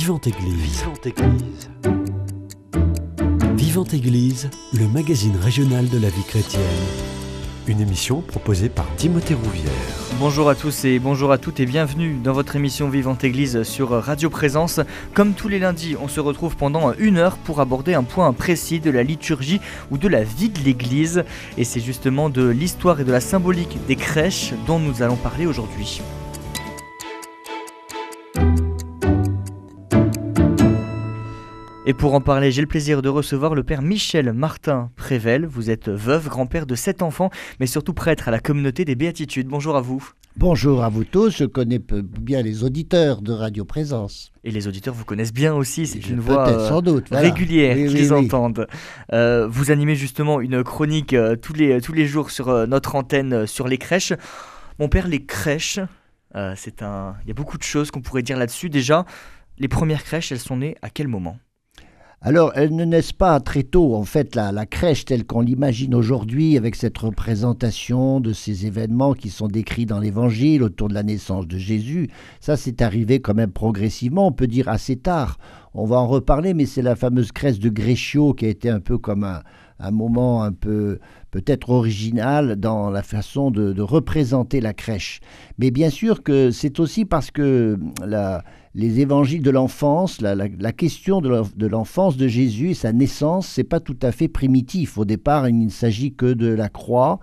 Vivante Église. Vivante Église. Vivante Église, le magazine régional de la vie chrétienne. Une émission proposée par Timothée Rouvière. Bonjour à tous et bonjour à toutes et bienvenue dans votre émission Vivante Église sur Radio Présence. Comme tous les lundis, on se retrouve pendant une heure pour aborder un point précis de la liturgie ou de la vie de l'Église. Et c'est justement de l'histoire et de la symbolique des crèches dont nous allons parler aujourd'hui. Et pour en parler, j'ai le plaisir de recevoir le père Michel Martin Prével. Vous êtes veuve, grand-père de sept enfants, mais surtout prêtre à la communauté des Béatitudes. Bonjour à vous. Bonjour à vous tous, je connais bien les auditeurs de Radio Présence. Et les auditeurs vous connaissent bien aussi, c'est une voix euh, régulière qu'ils entendent. Euh, vous animez justement une chronique euh, tous, les, tous les jours sur notre antenne sur les crèches. Mon père, les crèches, c'est un... il y a beaucoup de choses qu'on pourrait dire là-dessus. Déjà, les premières crèches, elles sont nées à quel moment? Alors, elles ne naissent pas très tôt. En fait, la, crèche telle qu'on l'imagine aujourd'hui, avec cette représentation de ces événements qui sont décrits dans l'Évangile autour de la naissance de Jésus, ça c'est arrivé quand même progressivement, on peut dire assez tard. On va en reparler, mais c'est la fameuse crèche de Gréchio qui a été un peu comme un, un moment un peu peut-être original dans la façon de, représenter la crèche. Mais bien sûr que c'est aussi parce que la, les évangiles de l'enfance, la, question de l'enfance de Jésus et sa naissance, c'est pas tout à fait primitif. Au départ, il ne s'agit que de la croix.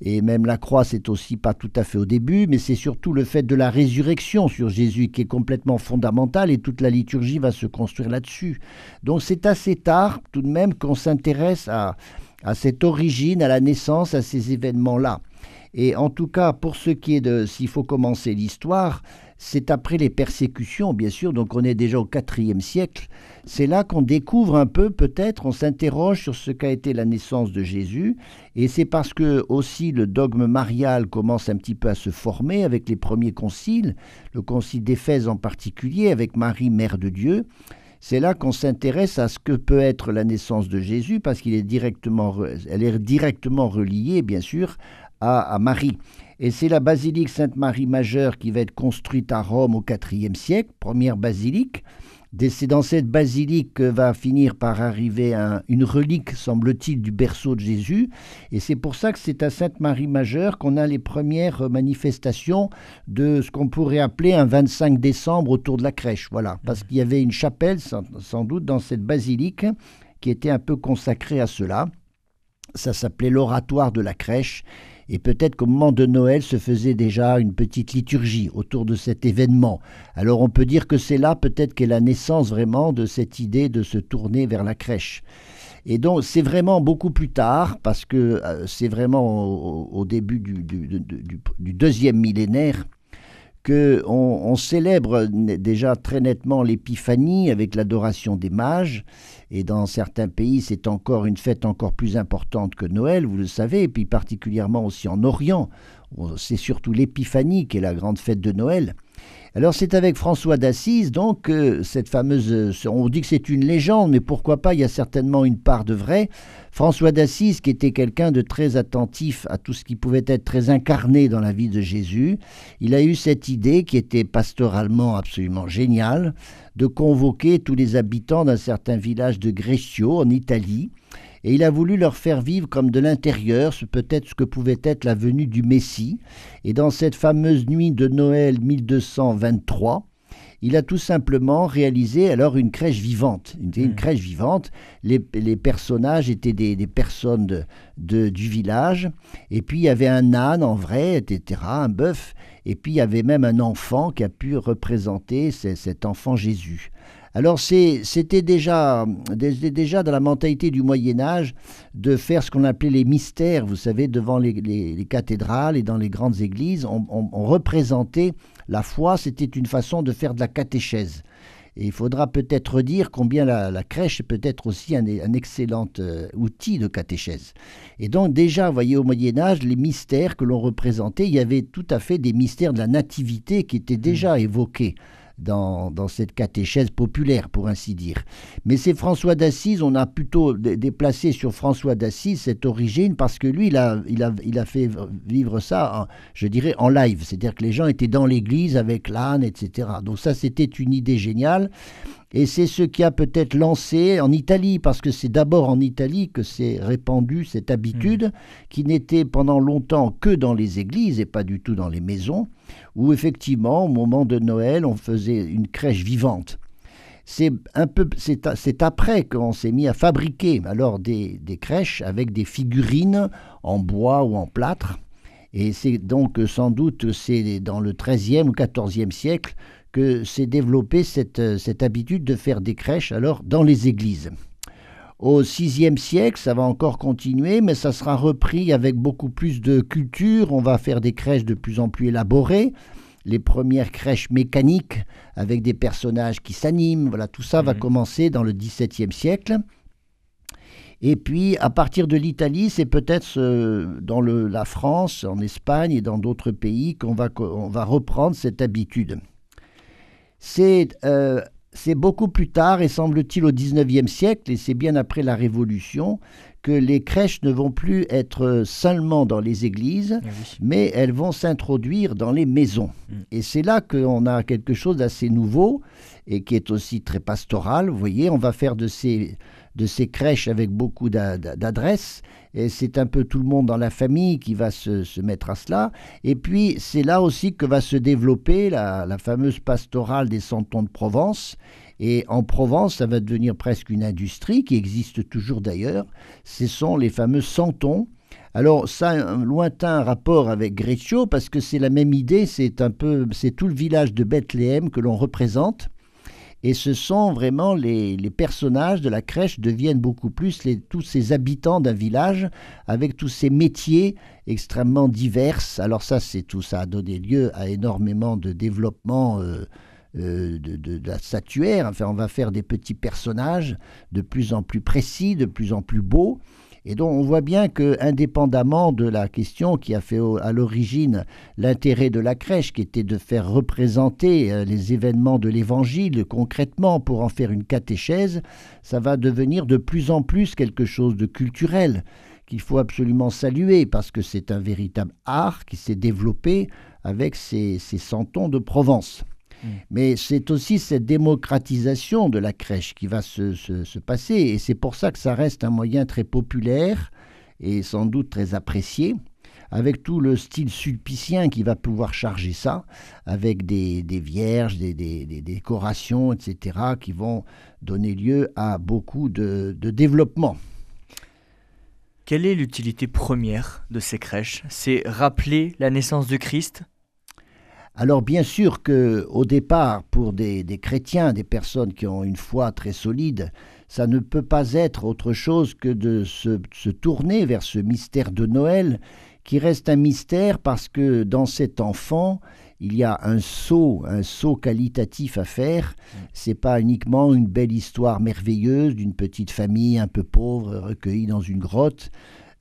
Et même la croix, c'est aussi pas tout à fait au début, mais c'est surtout le fait de la résurrection sur Jésus qui est complètement fondamental et toute la liturgie va se construire là-dessus. Donc c'est assez tard tout de même qu'on s'intéresse à, à cette origine, à la naissance, à ces événements-là. Et en tout cas, pour ce qui est de s'il faut commencer l'histoire, c'est après les persécutions, bien sûr, donc on est déjà au IVe siècle. C'est là qu'on découvre un peu, peut-être, on s'interroge sur ce qu'a été la naissance de Jésus. Et c'est parce que aussi le dogme marial commence un petit peu à se former avec les premiers conciles, le concile d'Éphèse en particulier, avec Marie, mère de Dieu c'est là qu'on s'intéresse à ce que peut être la naissance de Jésus, parce qu'elle est directement, elle est directement reliée, bien sûr, à, Marie. Et c'est la basilique Sainte-Marie majeure qui va être construite à Rome au IVe siècle, première basilique. C'est dans cette basilique que va finir par arriver une relique, semble-t-il, du berceau de Jésus. Et c'est pour ça que c'est à Sainte-Marie-Majeure qu'on a les premières manifestations de ce qu'on pourrait appeler un 25 décembre autour de la crèche. Voilà, parce qu'il y avait une chapelle, sans doute, dans cette basilique qui était un peu consacrée à cela. Ça s'appelait l'oratoire de la crèche. Et peut-être qu'au moment de Noël se faisait déjà une petite liturgie autour de cet événement. Alors on peut dire que c'est là peut-être qu'est la naissance vraiment de cette idée de se tourner vers la crèche. Et donc c'est vraiment beaucoup plus tard, parce que euh, c'est vraiment au, début du, deuxième millénaire, qu'on on célèbre déjà très nettement l'épiphanie avec l'adoration des mages. Et dans certains pays, c'est encore une fête encore plus importante que Noël, vous le savez, et puis particulièrement aussi en Orient. C'est surtout l'épiphanie qui est la grande fête de Noël. Alors c'est avec François d'Assise, donc, cette fameuse... Euh, on dit que c'est une légende, mais pourquoi pas, il y a certainement une part de vrai. François d'Assise, qui était quelqu'un de très attentif à tout ce qui pouvait être très incarné dans la vie de Jésus, il a eu cette idée qui était pastoralement absolument géniale, de convoquer tous les habitants d'un certain village de Greccio, en Italie, et il a voulu leur faire vivre comme de l'intérieur, peut-être ce que pouvait être la venue du Messie. Et dans cette fameuse nuit de Noël 1223, il a tout simplement réalisé alors une crèche vivante. Une, hmm. crèche vivante. Les, personnages étaient des, personnes de, du village. Et puis il y avait un âne en vrai, etc., un bœuf. Et puis il y avait même un enfant qui a pu représenter cet enfant Jésus. Alors c'était déjà, déjà dans la mentalité du Moyen Âge de faire ce qu'on appelait les mystères, vous savez, devant les, cathédrales et dans les grandes églises, on, représentait la foi, c'était une façon de faire de la catéchèse. Et il faudra peut-être dire combien la, crèche est peut-être aussi un, excellent euh, outil de catéchèse. Et donc déjà, vous voyez, au Moyen Âge, les mystères que l'on représentait, il y avait tout à fait des mystères de la nativité qui étaient déjà mmh. évoqués dans, cette catéchèse populaire, pour ainsi dire. Mais c'est François d'Assise, on a plutôt déplacé sur François d'Assise cette origine, parce que lui, il a, il a, il a fait vivre ça, je dirais, en live. C'est-à-dire que les gens étaient dans l'église avec l'âne, etc. Donc ça, c'était une idée géniale. Et c'est ce qui a peut-être lancé en Italie, parce que c'est d'abord en Italie que s'est répandue cette habitude, mmh. qui n'était pendant longtemps que dans les églises et pas du tout dans les maisons, où effectivement, au moment de Noël, on faisait une crèche vivante. C'est un peu, c'est après qu'on s'est mis à fabriquer alors des, des crèches avec des figurines en bois ou en plâtre. Et c'est donc sans doute c'est dans le XIIIe ou XIVe siècle que s'est développée cette, cette habitude de faire des crèches alors dans les églises. Au VIe siècle, ça va encore continuer, mais ça sera repris avec beaucoup plus de culture. On va faire des crèches de plus en plus élaborées. Les premières crèches mécaniques avec des personnages qui s'animent, voilà, tout ça va mhm. commencer dans le XVIIe siècle. Et puis, à partir de l'Italie, c'est peut-être dans le, la France, en Espagne et dans d'autres pays qu'on va, on va reprendre cette habitude. Euh, c'est beaucoup plus tard, et semble-t-il au XIXe siècle, et c'est bien après la Révolution, que les crèches ne vont plus être seulement dans les églises, eh mais elles vont s'introduire dans les maisons. Mm. Et c'est là qu'on a quelque chose d'assez nouveau et qui est aussi très pastoral. Vous voyez, on va faire de ces de ces crèches avec beaucoup d'adresses. Et c'est un peu tout le monde dans la famille qui va se, mettre à cela. Et puis, c'est là aussi que va se développer la, fameuse pastorale des santons de Provence. Et en Provence, ça va devenir presque une industrie qui existe toujours d'ailleurs. Ce sont les fameux santons. Alors ça a un lointain rapport avec Greccio parce que c'est la même idée, c'est un peu c'est tout le village de Bethléem que l'on représente et ce sont vraiment les, personnages de la crèche deviennent beaucoup plus tous ces habitants d'un village avec tous ces métiers extrêmement divers. Alors ça, c'est tout ça a donné lieu à énormément de développement. Euh, euh, de, de, la statuaire. Enfin, on va faire des petits personnages de plus en plus précis, de plus en plus beaux. Et donc on voit bien que, indépendamment de la question qui a fait à l'origine l'intérêt de la crèche, qui était de faire représenter euh, les événements de l'Évangile concrètement pour en faire une catéchèse, ça va devenir de plus en plus quelque chose de culturel qu'il faut absolument saluer parce que c'est un véritable art qui s'est développé avec ces, ces santons de Provence. Mm. Mais c'est aussi cette démocratisation de la crèche qui va se, passer, et c'est pour ça que ça reste un moyen très populaire et sans doute très apprécié avec tout le style sulpicien qui va pouvoir charger ça, avec des, vierges, des, décorations, etc., qui vont donner lieu à beaucoup de, de développement. Quelle est l'utilité première de ces crèches? C'est rappeler la naissance du Christ? Alors bien sûr que au départ, pour des, chrétiens, des personnes qui ont une foi très solide, ça ne peut pas être autre chose que de se, se, tourner vers ce mystère de Noël, qui reste un mystère parce que dans cet enfant, il y a un saut, un saut qualitatif à faire. C'est pas uniquement une belle histoire merveilleuse d'une petite famille un peu pauvre recueillie dans une grotte.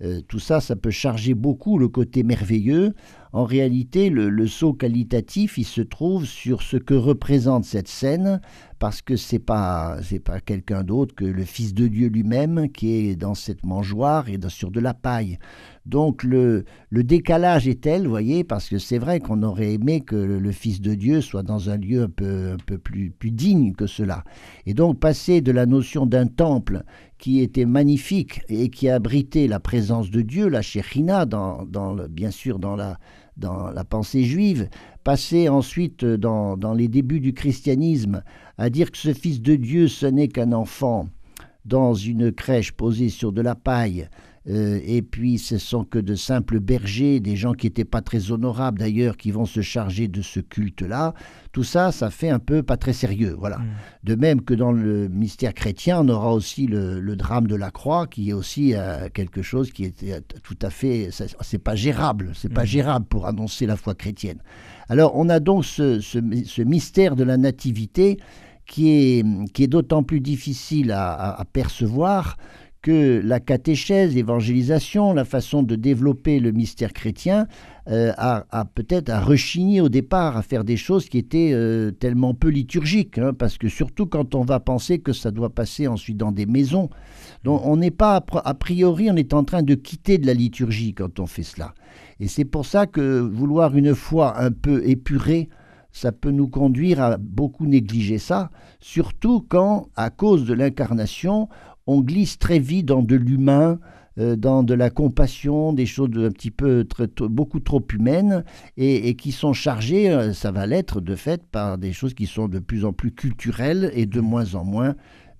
Euh, tout ça, ça peut charger beaucoup le côté merveilleux. En réalité, le, saut qualitatif, il se trouve sur ce que représente cette scène, parce que c'est pas pas quelqu'un d'autre que le Fils de Dieu lui-même qui est dans cette mangeoire et sur de la paille. Donc le, décalage est tel, vous voyez, parce que c'est vrai qu'on aurait aimé que le, Fils de Dieu soit dans un lieu un peu, plus, digne que cela. Et donc passer de la notion d'un temple qui était magnifique et qui abritait la présence de Dieu, la Shekhinah, dans, bien sûr dans la, pensée juive, passer ensuite dans, dans les débuts du christianisme à dire que ce Fils de Dieu, ce n'est qu'un enfant dans une crèche posée sur de la paille, euh, et puis ce sont que de simples bergers, des gens qui n'étaient pas très honorables d'ailleurs, qui vont se charger de ce culte-là. Tout ça, ça fait un peu pas très sérieux. Voilà. Mm. De même que dans le mystère chrétien, on aura aussi le, drame de la croix, qui est aussi euh, quelque chose qui est euh, tout à fait, c'est pas gérable, c'est pas mm. gérable pour annoncer la foi chrétienne. Alors on a donc ce, mystère de la nativité qui est, qui est d'autant plus difficile à percevoir que la catéchèse, l'évangélisation, la façon de développer le mystère chrétien euh, a, peut-être à rechigner au départ à faire des choses qui étaient euh, tellement peu liturgiques, hein, parce que surtout quand on va penser que ça doit passer ensuite dans des maisons, donc on n'est pas a priori, on est en train de quitter de la liturgie quand on fait cela. Et c'est pour ça que vouloir une foi un peu épurée, ça peut nous conduire à beaucoup négliger ça, surtout quand, à cause de l'incarnation, on glisse très vite dans de l'humain, euh, dans de la compassion, des choses un petit peu beaucoup trop humaines et, qui sont chargées, euh, ça va l'être de fait, par des choses qui sont de plus en plus culturelles et de moins en moins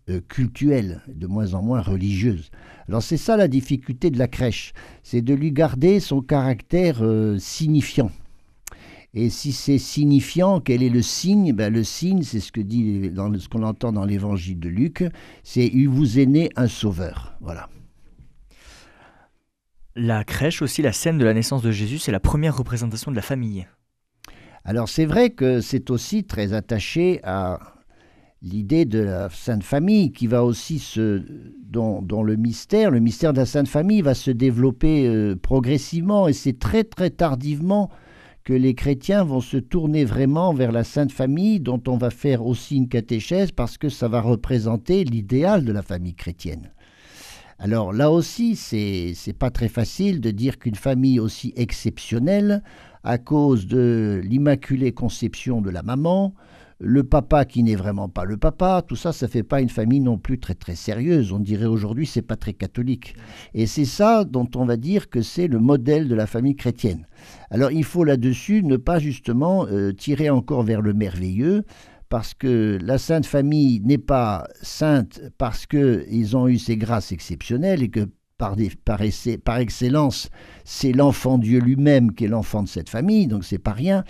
euh, cultuelles, de moins en moins religieuses. Alors c'est ça la difficulté de la crèche, c'est de lui garder son caractère signifiant. Et si c'est signifiant, quel est le signe? Ben, Le signe, c'est ce que dit dans ce qu'on entend dans l'évangile de Luc, c'est il vous est né un sauveur. Voilà. La crèche aussi, la scène de la naissance de Jésus, c'est la première représentation de la famille. Alors c'est vrai que c'est aussi très attaché à l'idée de la Sainte Famille qui va aussi se dont, le mystère, le mystère de la Sainte Famille va se développer euh, progressivement et c'est très très tardivement que les chrétiens vont se tourner vraiment vers la Sainte Famille, dont on va faire aussi une catéchèse parce que ça va représenter l'idéal de la famille chrétienne. Alors là aussi, c'est n'est pas très facile de dire qu'une famille aussi exceptionnelle, à cause de l'immaculée conception de la maman, le papa qui n'est vraiment pas le papa, tout ça, ça fait pas une famille non plus très très sérieuse. On dirait aujourd'hui c'est pas très catholique. Et c'est ça dont on va dire que c'est le modèle de la famille chrétienne. Alors il faut là-dessus ne pas justement euh, tirer encore vers le merveilleux, parce que la Sainte Famille n'est pas sainte parce qu'ils ont eu ces grâces exceptionnelles et que par, par, par excellence, c'est l'enfant Dieu lui-même qui est l'enfant de cette famille, donc c'est pas rien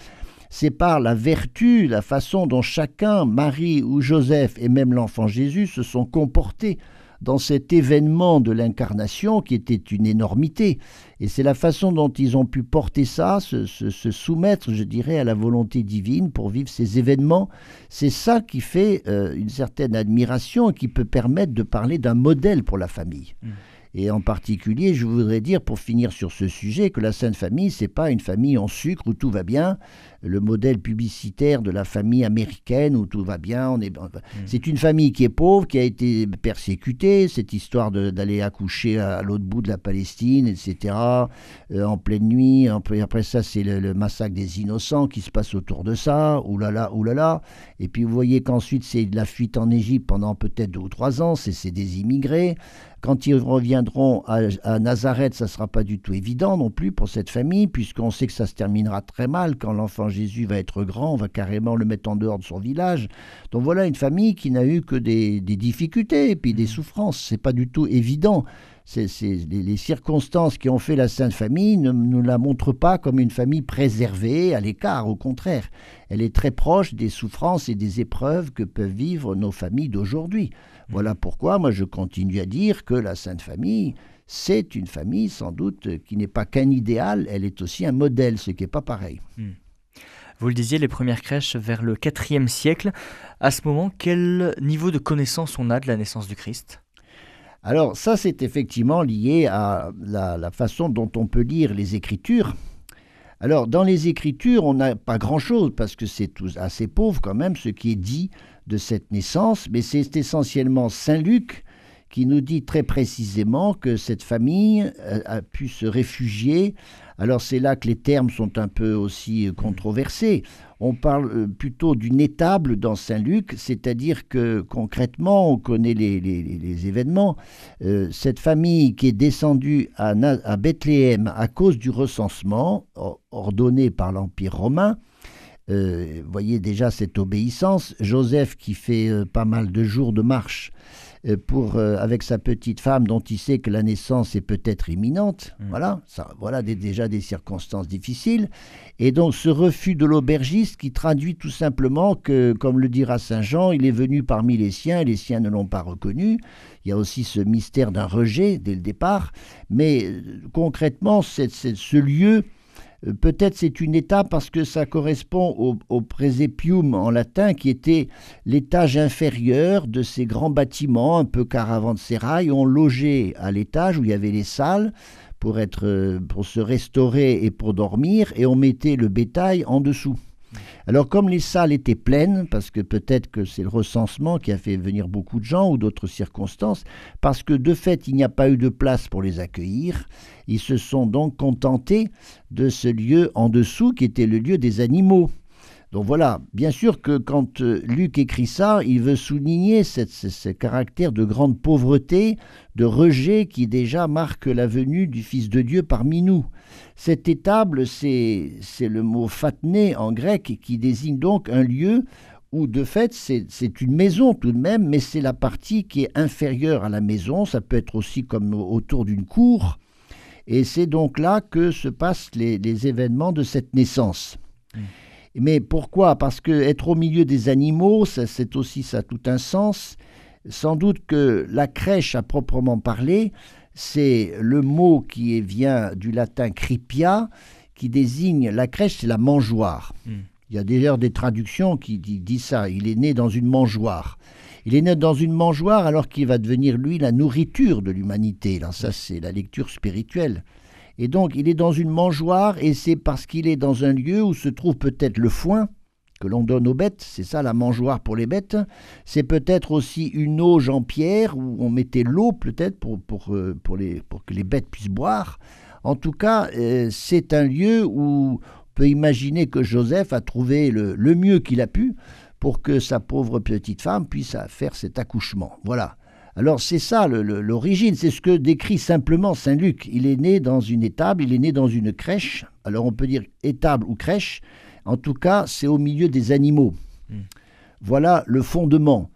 c'est par la vertu, la façon dont chacun, Marie ou Joseph et même l'enfant Jésus se sont comportés dans cet événement de l'incarnation qui était une énormité. Et c'est la façon dont ils ont pu porter ça, se, soumettre, je dirais, à la volonté divine pour vivre ces événements. C'est ça qui fait euh, une certaine admiration et qui peut permettre de parler d'un modèle pour la famille. Mmh. Et en particulier, je voudrais dire, pour finir sur ce sujet, que la Sainte Famille, c'est pas une famille en sucre où tout va bien, le modèle publicitaire de la famille américaine où tout va bien. On est, mm. c'est une famille qui est pauvre, qui a été persécutée. Cette histoire d'aller accoucher à, l'autre bout de la Palestine, etc. Euh, en pleine nuit. Après, après ça, c'est le, massacre des innocents qui se passe autour de ça. Là là. Et puis vous voyez qu'ensuite c'est la fuite en Égypte pendant peut-être deux ou trois ans. C'est des immigrés. Quand ils reviendront à, à Nazareth, ça ne sera pas du tout évident non plus pour cette famille, puisqu'on sait que ça se terminera très mal quand l'enfant Jésus va être grand, on va carrément le mettre en dehors de son village. Donc voilà une famille qui n'a eu que des, difficultés et puis des mmh. souffrances. C'est pas du tout évident. C'est, les, circonstances qui ont fait la Sainte Famille ne nous la montrent pas comme une famille préservée, à l'écart, au contraire. Elle est très proche des souffrances et des épreuves que peuvent vivre nos familles d'aujourd'hui. Mmh. Voilà pourquoi moi je continue à dire que la Sainte Famille, c'est une famille sans doute qui n'est pas qu'un idéal, elle est aussi un modèle, ce qui n'est pas pareil. Mmh. Vous le disiez, les premières crèches vers le IVe siècle. À ce moment, quel niveau de connaissance on a de la naissance du Christ? Alors ça, c'est effectivement lié à la, façon dont on peut lire les Écritures. Alors dans les Écritures, on n'a pas grand-chose parce que c'est assez pauvre quand même ce qui est dit de cette naissance, mais c'est essentiellement Saint Luc qui nous dit très précisément que cette famille euh, a pu se réfugier alors c'est là que les termes sont un peu aussi euh, controversés. On parle euh, plutôt d'une étable dans Saint-Luc, c'est-à-dire que concrètement, on connaît les, événements. Cette famille qui est descendue à, Bethléem à cause du recensement ordonné par l'Empire romain, vous voyez déjà cette obéissance. Joseph qui fait pas mal de jours de marche euh, pour, euh, avec sa petite femme dont il sait que la naissance est peut-être imminente. Mm. Voilà, ça, voilà déjà des circonstances difficiles. Et donc ce refus de l'aubergiste qui traduit tout simplement que, comme le dira Saint Jean, il est venu parmi les siens et les siens ne l'ont pas reconnu. Il y a aussi ce mystère d'un rejet dès le départ. Mais euh, concrètement, c'est ce lieu Euh, peut-être c'est une étape parce que ça correspond au, au en latin qui était l'étage inférieur de ces grands bâtiments un peu caravansérail. On logeait à l'étage où il y avait les salles pour, être, euh, pour se restaurer et pour dormir et on mettait le bétail en dessous. Alors comme les salles étaient pleines, parce que peut-être que c'est le recensement qui a fait venir beaucoup de gens ou d'autres circonstances, parce que de fait il n'y a pas eu de place pour les accueillir, ils se sont donc contentés de ce lieu en dessous qui était le lieu des animaux. Donc voilà, bien sûr que quand euh, Luc écrit ça, il veut souligner ce, caractère de grande pauvreté, de rejet qui déjà marque la venue du Fils de Dieu parmi nous. Cette étable, c'est le mot fatné en grec qui désigne donc un lieu où de fait c'est une maison tout de même, mais c'est la partie qui est inférieure à la maison, ça peut être aussi comme autour d'une cour, et c'est donc là que se passent les, événements de cette naissance. Mmh. Mais pourquoi? Parce que être au milieu des animaux, c'est aussi ça tout un sens. Sans doute que la crèche à proprement parler, c'est le mot qui vient du latin cripia, qui désigne la crèche, c'est la mangeoire. Hmm. Il y a d'ailleurs des traductions qui disent ça. Il est né dans une mangeoire. Il est né dans une mangeoire alors qu'il va devenir, lui, la nourriture de l'humanité. Ça, c'est la lecture spirituelle. Et donc, il est dans une mangeoire, et c'est parce qu'il est dans un lieu où se trouve peut-être le foin que l'on donne aux bêtes, c'est ça la mangeoire pour les bêtes. C'est peut-être aussi une auge en pierre où on mettait l'eau peut-être pour, euh, que les bêtes puissent boire. En tout cas, euh, c'est un lieu où on peut imaginer que Joseph a trouvé le mieux qu'il a pu pour que sa pauvre petite femme puisse faire cet accouchement. Voilà. Alors c'est ça l'origine, c'est ce que décrit simplement Saint Luc. Il est né dans une étable, il est né dans une crèche. Alors on peut dire étable ou crèche. En tout cas, c'est au milieu des animaux. Hmm. Voilà le fondement.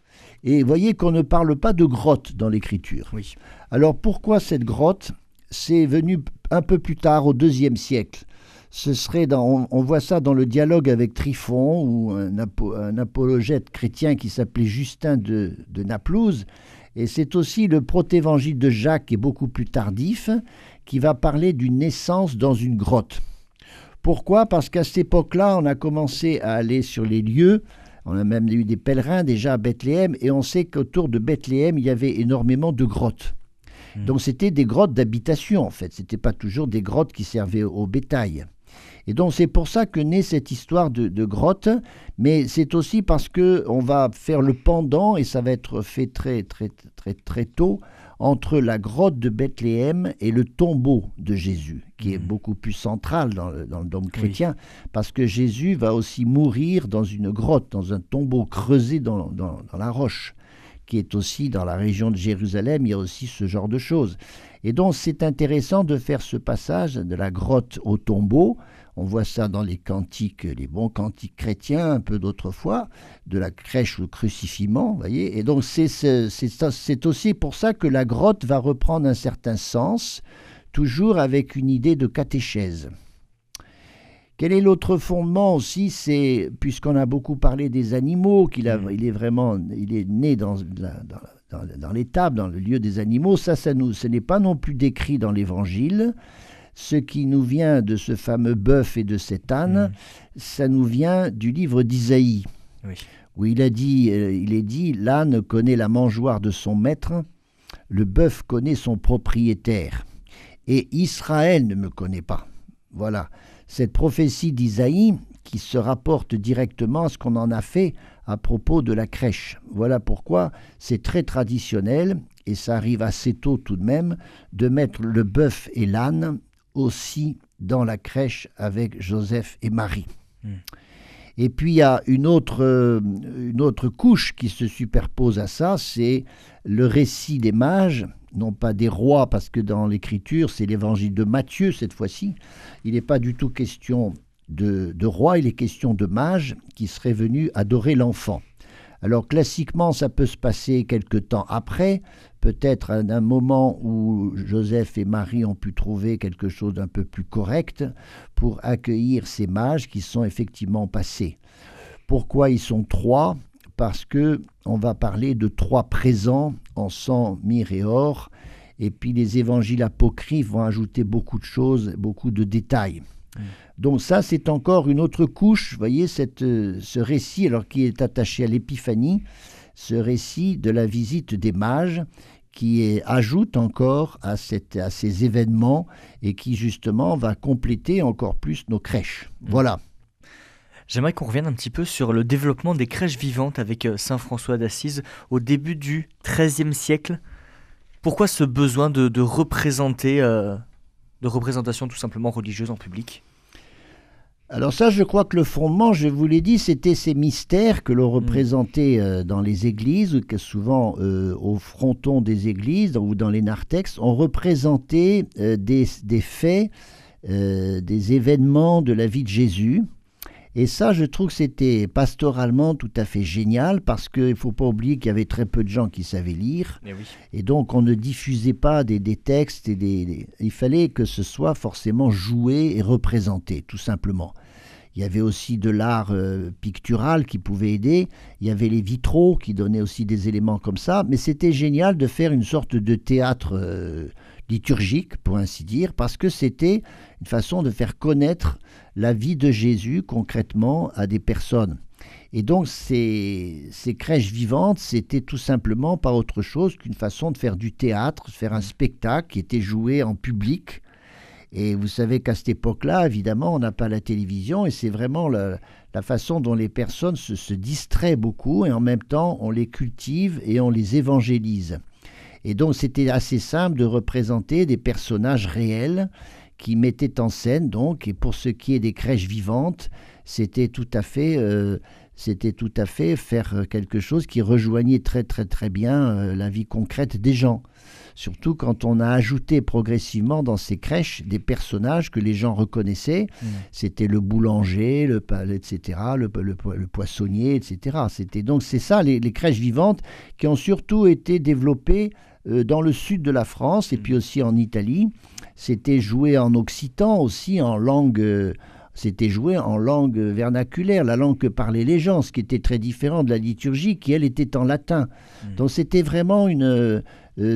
Et voyez qu'on ne parle pas de grotte dans l'écriture. Oui. Alors pourquoi cette grotte? C'est venu un peu plus tard, au deuxième siècle. Ce serait dans, on, voit ça dans le dialogue avec Tryphon, ou un, apologète chrétien qui s'appelait Justin de, de Naplouse, et c'est aussi le protévangile de Jacques, qui est beaucoup plus tardif, qui va parler d'une naissance dans une grotte. Pourquoi? Parce qu'à cette époque-là, on a commencé à aller sur les lieux. On a même eu des pèlerins déjà à Bethléem, et on sait qu'autour de Bethléem, il y avait énormément de grottes. Hmm. Donc c'était des grottes d'habitation en fait, ce n'était pas toujours des grottes qui servaient au bétail. Et donc c'est pour ça que naît cette histoire de, grotte, mais c'est aussi parce que on va faire le pendant et ça va être fait très très très très tôt entre la grotte de Bethléem et le tombeau de Jésus, qui est mmh. beaucoup plus central dans le, dôme chrétien, parce que Jésus va aussi mourir dans une grotte, dans un tombeau creusé dans, dans la roche qui est aussi dans la région de Jérusalem, il y a aussi ce genre de choses. Et donc c'est intéressant de faire ce passage de la grotte au tombeau, on voit ça dans les cantiques, les bons cantiques chrétiens, un peu d'autrefois, de la crèche au crucifiement, voyez. Et donc c'est aussi pour ça que la grotte va reprendre un certain sens, toujours avec une idée de catéchèse. Quel est l'autre fondement aussi? C'est, puisqu'on a beaucoup parlé des animaux, qu'il a, mm. il est vraiment, il est né dans, dans, dans l'étable, dans le lieu des animaux, ça, ça nous, ce n'est pas non plus décrit dans l'Évangile ce qui nous vient de ce fameux bœuf et de cet âne, mm. ça nous vient du livre d'Isaïe, où il, a dit, euh, il est dit L'âne connaît la mangeoire de son maître, le bœuf connaît son propriétaire, et Israël ne me connaît pas. Voilà. Cette prophétie d'Isaïe qui se rapporte directement à ce qu'on en a fait à propos de la crèche. Voilà pourquoi c'est très traditionnel, et ça arrive assez tôt tout de même, de mettre le bœuf et l'âne aussi dans la crèche avec Joseph et Marie. Hmm. Et puis il y a une autre, euh, une autre couche qui se superpose à ça, c'est le récit des mages, non pas des rois, parce que dans l'écriture, c'est l'évangile de Matthieu cette fois-ci. Il n'est pas du tout question de, de rois, il est question de mages qui seraient venus adorer l'enfant. Alors classiquement, ça peut se passer quelque temps après, peut-être à un moment où Joseph et Marie ont pu trouver quelque chose d'un peu plus correct pour accueillir ces mages qui sont effectivement passés. Pourquoi ils sont trois? Parce que on va parler de trois présents en sang, myrrhe et or, et puis les évangiles apocryphes vont ajouter beaucoup de choses, beaucoup de détails. Mm. Donc ça, c'est encore une autre couche, vous voyez, cette, euh, ce récit, alors qui est attaché à l'épiphanie, ce récit de la visite des mages, qui est, ajoute encore à, cette, à ces événements et qui justement va compléter encore plus nos crèches. Mm. Voilà. J'aimerais qu'on revienne un petit peu sur le développement des crèches vivantes avec euh, Saint François d'Assise au début du XIIIe siècle. Pourquoi ce besoin de, représenter, euh, de représentation tout simplement religieuse en public? Alors ça, je crois que le fondement, je vous l'ai dit, c'était ces mystères que l'on mm. représentait euh, dans les églises, que souvent au fronton des églises ou dans les narthex, on représentait des, des, faits, des événements de la vie de Jésus, et ça, je trouve que c'était pastoralement tout à fait génial parce qu'il ne faut pas oublier qu'il y avait très peu de gens qui savaient lire. Eh et, donc, on ne diffusait pas des, textes. Et des, il fallait que ce soit forcément joué et représenté, tout simplement. Il y avait aussi de l'art euh, pictural qui pouvait aider. Il y avait les vitraux qui donnaient aussi des éléments comme ça. Mais c'était génial de faire une sorte de théâtre euh, liturgique, pour ainsi dire, parce que c'était une façon de faire connaître la vie de Jésus concrètement à des personnes. Et donc ces, ces crèches vivantes, c'était tout simplement pas autre chose qu'une façon de faire du théâtre, de faire un spectacle qui était joué en public. Et vous savez qu'à cette époque-là, évidemment, on n'a pas la télévision et c'est vraiment la, façon dont les personnes se, distraient beaucoup et en même temps on les cultive et on les évangélise. Et donc c'était assez simple de représenter des personnages réels qui mettaient en scène donc et pour ce qui est des crèches vivantes, c'était tout à fait euh, c'était tout à fait faire quelque chose qui rejoignait très très très bien euh, la vie concrète des gens. Surtout quand on a ajouté progressivement dans ces crèches des personnages que les gens reconnaissaient. Mmh. C'était le boulanger, le etc., le, le, poissonnier, etc. C'était donc c'est ça les, les, crèches vivantes qui ont surtout été développées euh, dans le sud de la France et puis aussi en Italie. C'était joué en occitan aussi, en langue. Euh, c'était joué en langue vernaculaire, la langue que parlaient les gens, ce qui était très différent de la liturgie qui, elle, était en latin. Hmm. Donc c'était vraiment une, euh,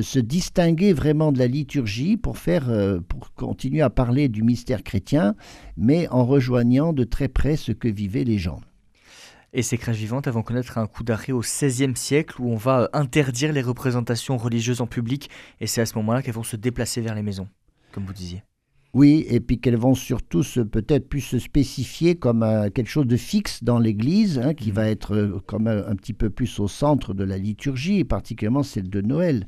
se distinguer vraiment de la liturgie pour faire, pour continuer à parler du mystère chrétien, mais en rejoignant de très près ce que vivaient les gens. Et ces crèches vivantes vont connaître un coup d'arrêt au XVIe siècle où on va euh, interdire les représentations religieuses en public et c'est à ce moment-là qu'elles vont se déplacer vers les maisons, comme vous disiez. Oui, et puis qu'elles vont surtout peut-être plus se spécifier comme euh, quelque chose de fixe dans l'Église, hein, qui mmh. va être euh, comme un, petit peu plus au centre de la liturgie, et particulièrement celle de Noël.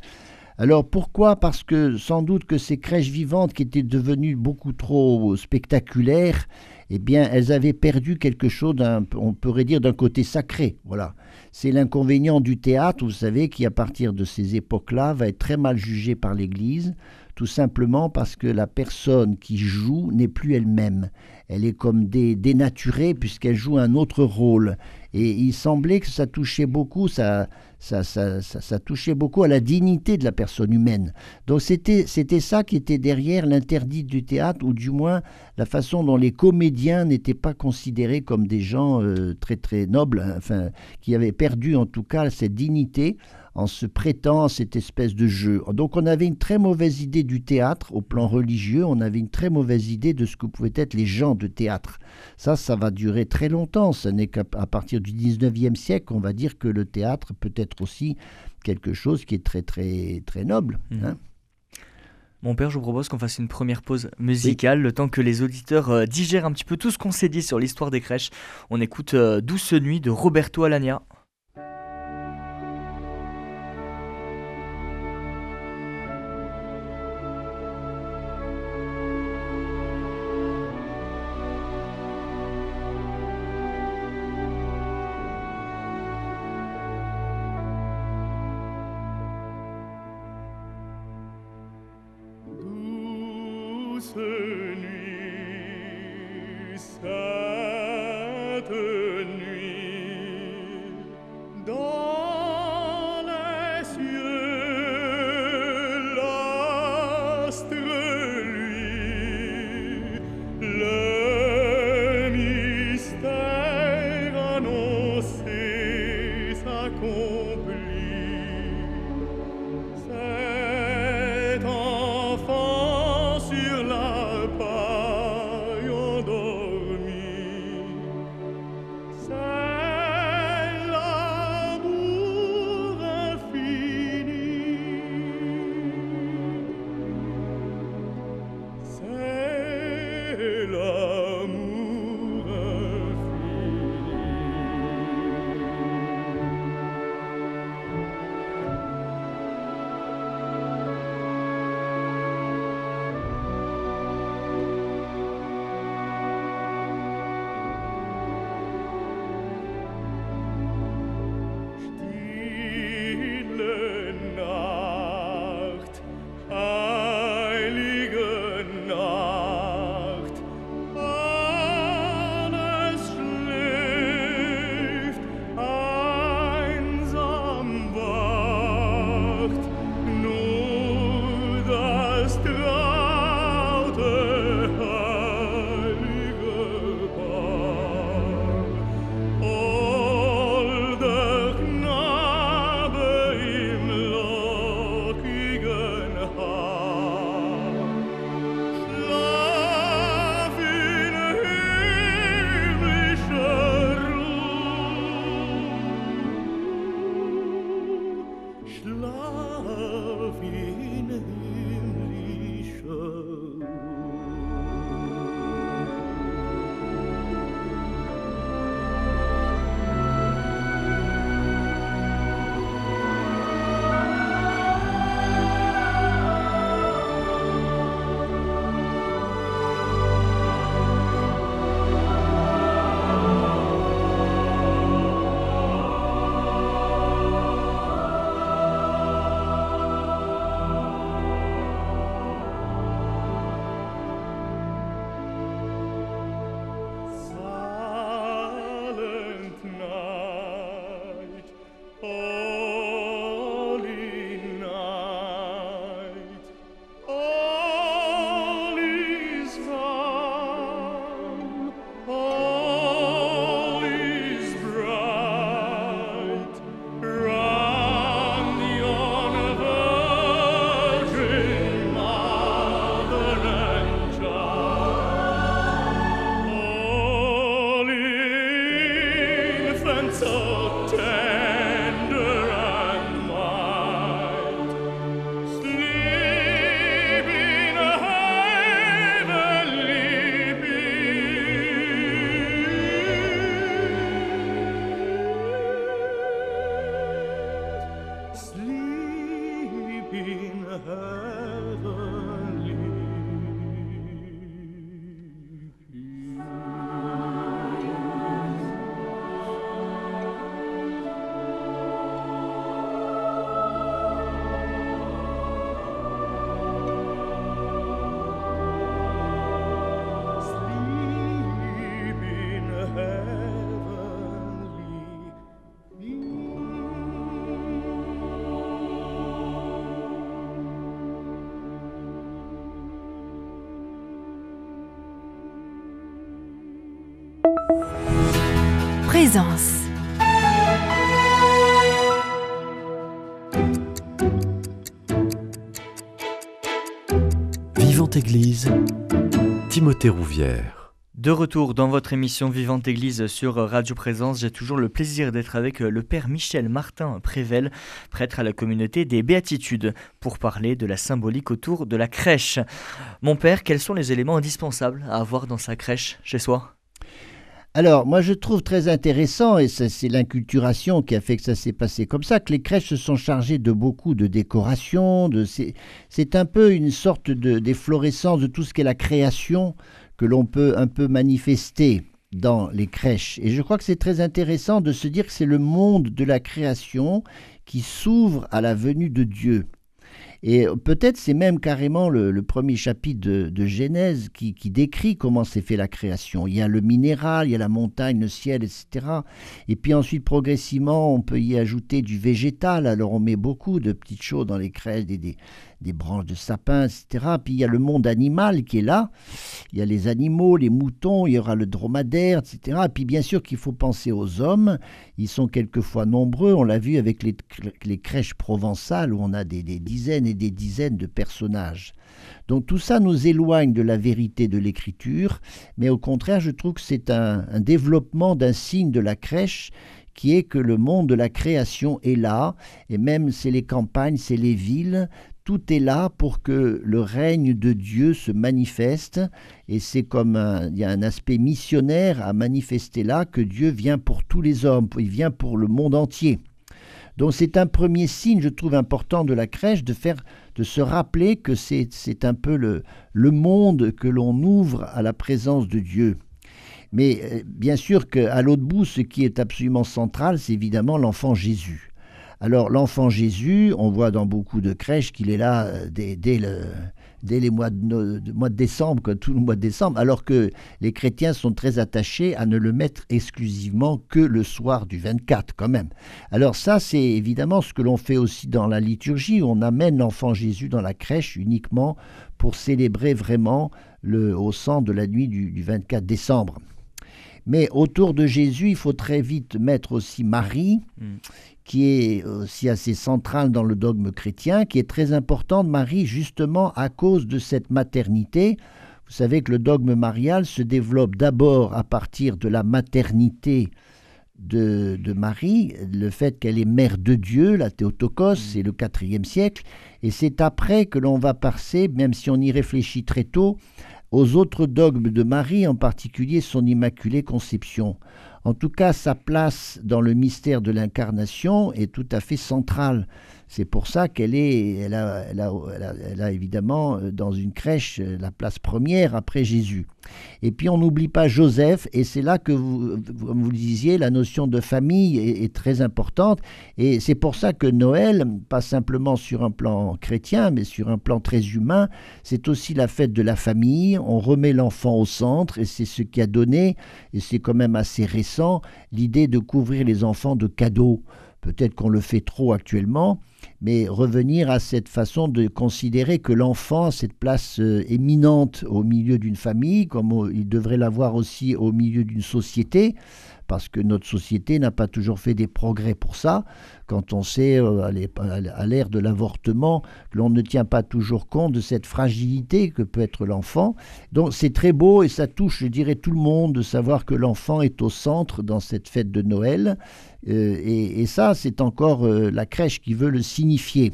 Alors pourquoi? Parce que sans doute que ces crèches vivantes qui étaient devenues beaucoup trop spectaculaires, eh bien, elles avaient perdu quelque chose, on pourrait dire, d'un côté sacré. Voilà. C'est l'inconvénient du théâtre, vous savez, qui à partir de ces époques-là va être très mal jugé par l'Église, tout simplement parce que la personne qui joue n'est plus elle-même. Elle est comme dénaturée puisqu'elle joue un autre rôle. Et il semblait que ça touchait beaucoup, ça, ça, ça, ça, touchait beaucoup à la dignité de la personne humaine. Donc c'était, ça qui était derrière l'interdit du théâtre, ou du moins la façon dont les comédiens n'étaient pas considérés comme des gens euh, très très nobles, enfin, qui avaient perdu en tout cas cette dignité en se prêtant à cette espèce de jeu. Donc on avait une très mauvaise idée du théâtre au plan religieux, on avait une très mauvaise idée de ce que pouvaient être les gens de théâtre. Ça, ça va durer très longtemps. Ce n'est qu'à partir du 19e siècle qu'on va dire que le théâtre peut être aussi quelque chose qui est très très très noble. Mmh. Hein. Mon père, je vous propose qu'on fasse une première pause musicale, le temps que les auditeurs euh, digèrent un petit peu tout ce qu'on s'est dit sur l'histoire des crèches. On écoute euh, Douce Nuit de Roberto Alagna. Présence. Vivante Église, Timothée Rouvière. De retour dans votre émission Vivante Église sur Radio Présence, j'ai toujours le plaisir d'être avec le Père Michel Martin Prével, prêtre à la communauté des Béatitudes, pour parler de la symbolique autour de la crèche. Mon Père, quels sont les éléments indispensables à avoir dans sa crèche chez soi? Alors, moi, je trouve très intéressant, et c'est l'inculturation qui a fait que ça s'est passé comme ça, que les crèches se sont chargées de beaucoup de décorations. De, c'est un peu une sorte de d'efflorescence de tout ce qu'est la création que l'on peut un peu manifester dans les crèches. Et je crois que c'est très intéressant de se dire que c'est le monde de la création qui s'ouvre à la venue de Dieu. Et peut-être c'est même carrément le, premier chapitre de, Genèse qui, décrit comment s'est fait la création. Il y a le minéral, il y a la montagne, le ciel, etc. Et puis ensuite, progressivement, on peut y ajouter du végétal. Alors on met beaucoup de petites choses dans les crèches, des, des branches de sapin, etc. Puis il y a le monde animal qui est là. Il y a les animaux, les moutons, il y aura le dromadaire, etc. Puis bien sûr qu'il faut penser aux hommes. Ils sont quelquefois nombreux. On l'a vu avec les, les, crèches provençales où on a des, dizaines et des dizaines de personnages. Donc tout ça nous éloigne de la vérité de l'écriture, mais au contraire, je trouve que c'est un, un développement d'un signe de la crèche qui est que le monde de la création est là, et même c'est les campagnes, c'est les villes, tout est là pour que le règne de Dieu se manifeste, et c'est comme il y a un aspect missionnaire à manifester là que Dieu vient pour tous les hommes, il vient pour le monde entier. Donc c'est un premier signe, je trouve important de la crèche, de faire, de se rappeler que c'est un peu le, le monde que l'on ouvre à la présence de Dieu. Mais euh, bien sûr qu'à l'autre bout, ce qui est absolument central, c'est évidemment l'enfant Jésus. Alors l'enfant Jésus, on voit dans beaucoup de crèches qu'il est là euh, dès, les mois de, décembre, tout le mois de décembre, alors que les chrétiens sont très attachés à ne le mettre exclusivement que le soir du 24 quand même. Alors ça, c'est évidemment ce que l'on fait aussi dans la liturgie, on amène l'enfant Jésus dans la crèche uniquement pour célébrer vraiment le, au sang de la nuit du 24 décembre. Mais autour de Jésus, il faut très vite mettre aussi Marie, mm. Qui est aussi assez centrale dans le dogme chrétien, qui est très importante, Marie, justement à cause de cette maternité. Vous savez que le dogme marial se développe d'abord à partir de la maternité de, Marie, le fait qu'elle est mère de Dieu, la Théotokos, mm. c'est le IVe siècle, et c'est après que l'on va passer, même si on y réfléchit très tôt, aux autres dogmes de Marie, en particulier son Immaculée Conception. En tout cas, sa place dans le mystère de l'incarnation est tout à fait centrale. C'est pour ça qu'elle est, elle a, elle a, évidemment euh, dans une crèche euh, la place première après Jésus. Et puis on n'oublie pas Joseph, et c'est là que vous, comme vous le disiez, la notion de famille est, très importante. Et c'est pour ça que Noël, pas simplement sur un plan chrétien, mais sur un plan très humain, c'est aussi la fête de la famille. On remet l'enfant au centre, et c'est ce qui a donné, et c'est quand même assez récent, l'idée de couvrir les enfants de cadeaux. Peut-être qu'on le fait trop actuellement, mais revenir à cette façon de considérer que l'enfant a cette place euh, éminente au milieu d'une famille, comme il devrait l'avoir aussi au milieu d'une société, parce que notre société n'a pas toujours fait des progrès pour ça. Quand on sait, euh, à l'ère de l'avortement, que l'on ne tient pas toujours compte de cette fragilité que peut être l'enfant. Donc c'est très beau et ça touche, je dirais, tout le monde de savoir que l'enfant est au centre dans cette fête de Noël. Euh, et, ça, c'est encore euh, la crèche qui veut le signifier.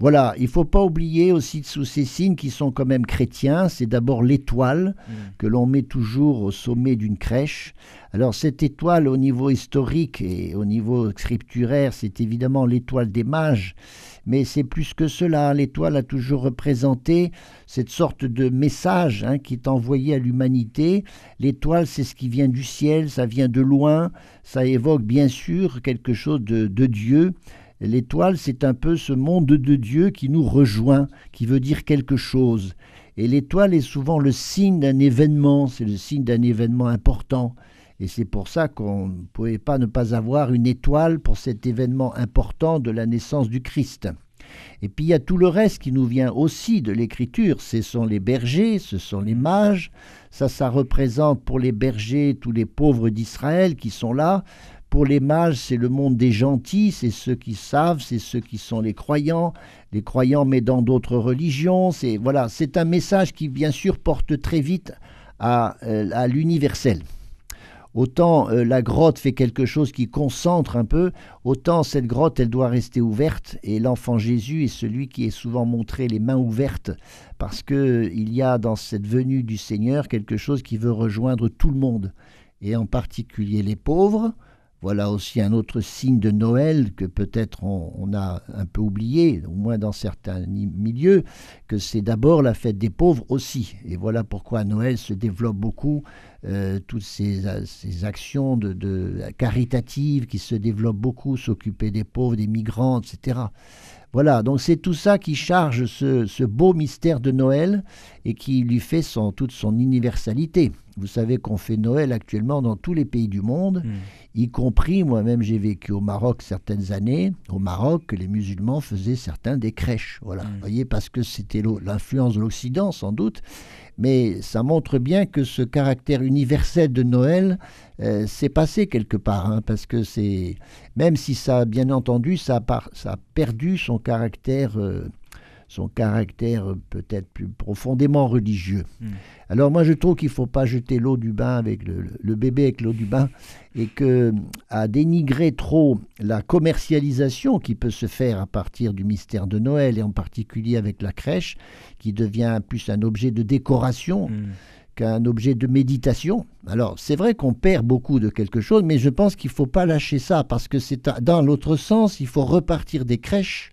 Voilà, il faut pas oublier aussi sous ces signes qui sont quand même chrétiens, c'est d'abord l'étoile mm. que l'on met toujours au sommet d'une crèche. Alors cette étoile au niveau historique et au niveau scripturaire, c'est évidemment l'étoile des mages, mais c'est plus que cela. L'étoile a toujours représenté cette sorte de message hein, qui est envoyé à l'humanité. L'étoile, c'est ce qui vient du ciel, ça vient de loin, ça évoque bien sûr quelque chose de, Dieu. L'étoile, c'est un peu ce monde de Dieu qui nous rejoint, qui veut dire quelque chose. Et l'étoile est souvent le signe d'un événement, c'est le signe d'un événement important. Et c'est pour ça qu'on ne pouvait pas ne pas avoir une étoile pour cet événement important de la naissance du Christ. Et puis il y a tout le reste qui nous vient aussi de l'écriture. Ce sont les bergers, ce sont les mages. Ça, ça représente pour les bergers tous les pauvres d'Israël qui sont là. Pour les mages, c'est le monde des gentils, c'est ceux qui savent, c'est ceux qui sont les croyants, les croyants mais dans d'autres religions. C'est voilà, c'est un message qui bien sûr porte très vite à, euh, l'universel. Autant euh, la grotte fait quelque chose qui concentre un peu, autant cette grotte, elle doit rester ouverte. Et l'enfant Jésus est celui qui est souvent montré les mains ouvertes, parce qu'il y a dans cette venue du Seigneur quelque chose qui veut rejoindre tout le monde, et en particulier les pauvres, voilà aussi un autre signe de Noël que peut-être on, a un peu oublié, au moins dans certains milieux, que c'est d'abord la fête des pauvres aussi. Et voilà pourquoi Noël se développe beaucoup, euh, toutes ces, actions de, caritatives qui se développent beaucoup, s'occuper des pauvres, des migrants, etc. Voilà, donc c'est tout ça qui charge ce, beau mystère de Noël et qui lui fait toute son universalité. Vous savez qu'on fait Noël actuellement dans tous les pays du monde, hmm. y compris, moi-même j'ai vécu au Maroc certaines années, au Maroc, les musulmans faisaient certains des crèches. Voilà, hmm. vous voyez, parce que c'était l'influence de l'Occident sans doute, mais ça montre bien que ce caractère universel de Noël euh, s'est passé quelque part, hein, parce que c'est, même si ça, bien entendu, ça a, ça a perdu son caractère euh, son caractère peut-être plus profondément religieux. Hmm. Alors moi je trouve qu'il ne faut pas jeter l'eau du bain avec le, bébé avec l'eau du bain et que à dénigrer trop la commercialisation qui peut se faire à partir du mystère de Noël et en particulier avec la crèche qui devient plus un objet de décoration. Hmm. qu'un objet de méditation. Alors, c'est vrai qu'on perd beaucoup de quelque chose, mais je pense qu'il ne faut pas lâcher ça, parce que c'est dans l'autre sens, il faut repartir des crèches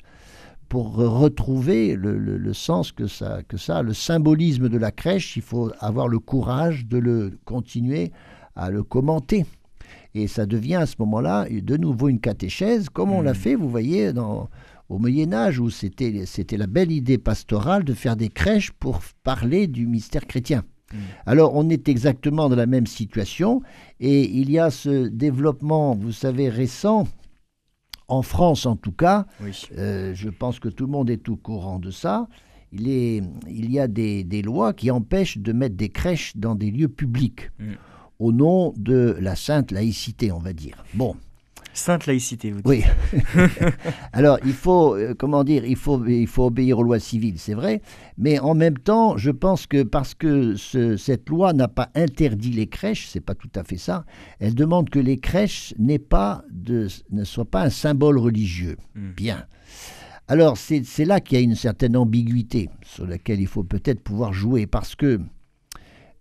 pour retrouver le, sens que ça, que ça, le symbolisme de la crèche, il faut avoir le courage de le continuer à le commenter. Et ça devient à ce moment-là de nouveau une catéchèse, comme on l'a hmm. fait, vous voyez, dans, au Moyen Âge, où c'était, c'était la belle idée pastorale de faire des crèches pour parler du mystère chrétien. Hmm. Alors on est exactement dans la même situation, et il y a ce développement, vous savez, récent, en France, en tout cas, euh, je pense que tout le monde est au courant de ça. Il, il y a des, lois qui empêchent de mettre des crèches dans des lieux publics, mm. au nom de la sainte laïcité, on va dire. Bon, Sainte laïcité, vous dites. Oui. Alors, il faut, euh, comment dire, il faut, il faut obéir aux lois civiles, c'est vrai, mais en même temps, je pense que parce que cette loi n'a pas interdit les crèches, c'est pas tout à fait ça, elle demande que les crèches pas de, ne soient pas un symbole religieux. Hmm. Bien. Alors, c'est là qu'il y a une certaine ambiguïté sur laquelle il faut peut-être pouvoir jouer, parce que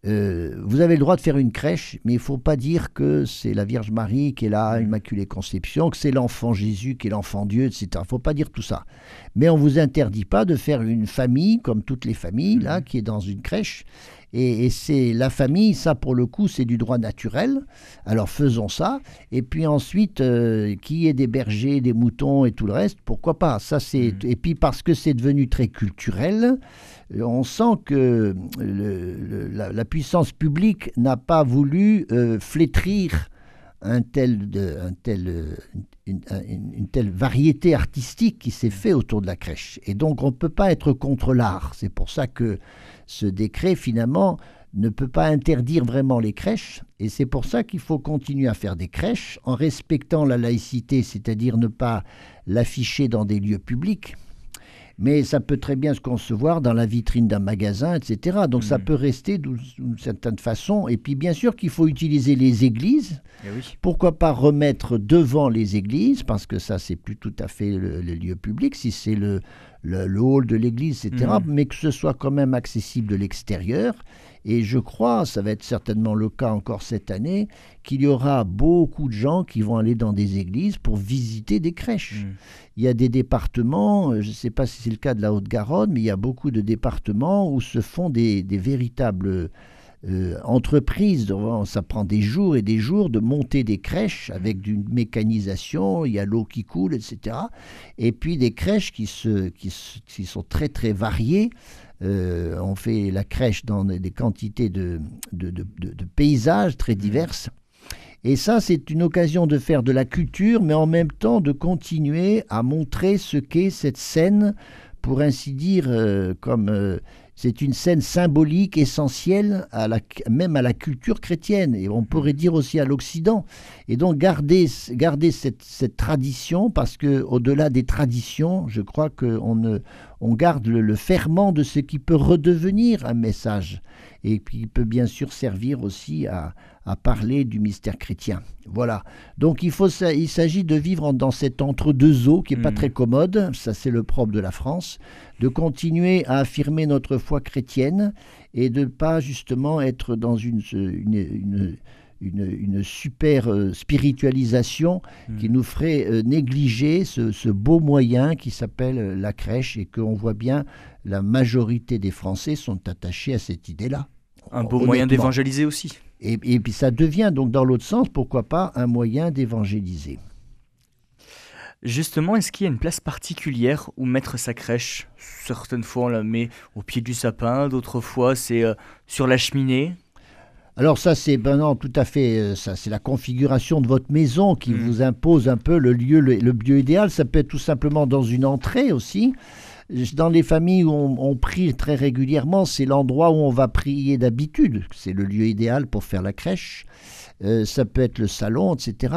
euh, vous avez le droit de faire une crèche, mais il ne faut pas dire que c'est la Vierge Marie qui est là, mm. Immaculée Conception, que c'est l'enfant Jésus qui est l'enfant Dieu, etc. Il ne faut pas dire tout ça. Mais on ne vous interdit pas de faire une famille, comme toutes les familles, là, mm. qui est dans une crèche. Et, c'est la famille, ça pour le coup, c'est du droit naturel. Alors faisons ça. Et puis ensuite, euh, qui est des bergers, des moutons et tout le reste, pourquoi pas? Ça c'est. Mm. Et puis parce que c'est devenu très culturel on sent que la, puissance publique n'a pas voulu euh, flétrir un tel, une, telle variété artistique qui s'est fait autour de la crèche. Et donc on ne peut pas être contre l'art. C'est pour ça que ce décret, finalement, ne peut pas interdire vraiment les crèches. Et c'est pour ça qu'il faut continuer à faire des crèches en respectant la laïcité, c'est-à-dire ne pas l'afficher dans des lieux publics mais ça peut très bien se concevoir dans la vitrine d'un magasin, etc. Donc ça mm. peut rester d'une certaine façon. Et puis bien sûr qu'il faut utiliser les églises. Eh Pourquoi pas remettre devant les églises, parce que ça c'est plus tout à fait le, lieu public, si c'est le, le, hall de l'église, etc. Mm. Mais que ce soit quand même accessible de l'extérieur. Et je crois, ça va être certainement le cas encore cette année, qu'il y aura beaucoup de gens qui vont aller dans des églises pour visiter des crèches. Mm. Il y a des départements, euh, je ne sais pas si c'est le cas de la Haute-Garonne, mais il y a beaucoup de départements où se font des, véritables euh, entreprises. Ça prend des jours et des jours de monter des crèches avec d'une mécanisation, il y a l'eau qui coule, etc. Et puis des crèches qui, se, qui, qui sont très très variées. Euh, on fait la crèche dans des quantités de, paysages très diverses. Et ça, c'est une occasion de faire de la culture, mais en même temps de continuer à montrer ce qu'est cette scène, pour ainsi dire, euh, comme euh, c'est une scène symbolique essentielle, à la, même à la culture chrétienne, et on pourrait dire aussi à l'Occident. Et donc garder, garder cette, cette tradition, parce que au-delà des traditions, je crois qu'on on garde le, le, ferment de ce qui peut redevenir un message, et qui peut bien sûr servir aussi à, à parler du mystère chrétien. Voilà. Donc il, faut, il s'agit de vivre dans cet entre-deux eaux qui n'est pas hmm. très commode, ça c'est le propre de la France, de continuer à affirmer notre foi chrétienne et de ne pas justement être dans une, une, une, super euh, spiritualisation hmm. qui nous ferait euh, négliger ce, ce, beau moyen qui s'appelle euh, la crèche et qu'on voit bien la majorité des Français sont attachés à cette idée-là. Un beau moyen d'évangéliser aussi. Et, puis ça devient donc dans l'autre sens, pourquoi pas, un moyen d'évangéliser. Justement, est-ce qu'il y a une place particulière où mettre sa crèche? Certaines fois, on la met au pied du sapin, d'autres fois, c'est euh, sur la cheminée? Alors ça, c'est ben non, tout à fait, euh, ça, c'est la configuration de votre maison qui mmh. vous impose un peu le lieu, le, le lieu idéal. Ça peut être tout simplement dans une entrée aussi. Dans les familles où on, prie très régulièrement, c'est l'endroit où on va prier d'habitude. C'est le lieu idéal pour faire la crèche. Euh, ça peut être le salon, etc.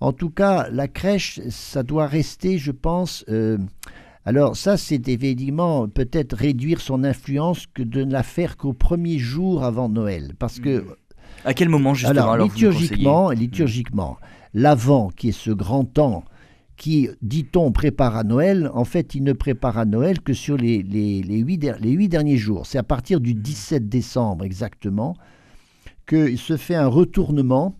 En tout cas, la crèche, ça doit rester, je pense. Euh, alors ça, c'est évidemment peut-être réduire son influence que de ne la faire qu'au premier jour avant Noël, parce que. À quel moment justement alors, liturgiquement, liturgiquement, l'avant, qui est ce grand temps qui, dit-on, prépare à Noël, en fait, il ne prépare à Noël que sur les, les, les, huit, derniers jours. C'est à partir du 17 décembre exactement qu'il se fait un retournement.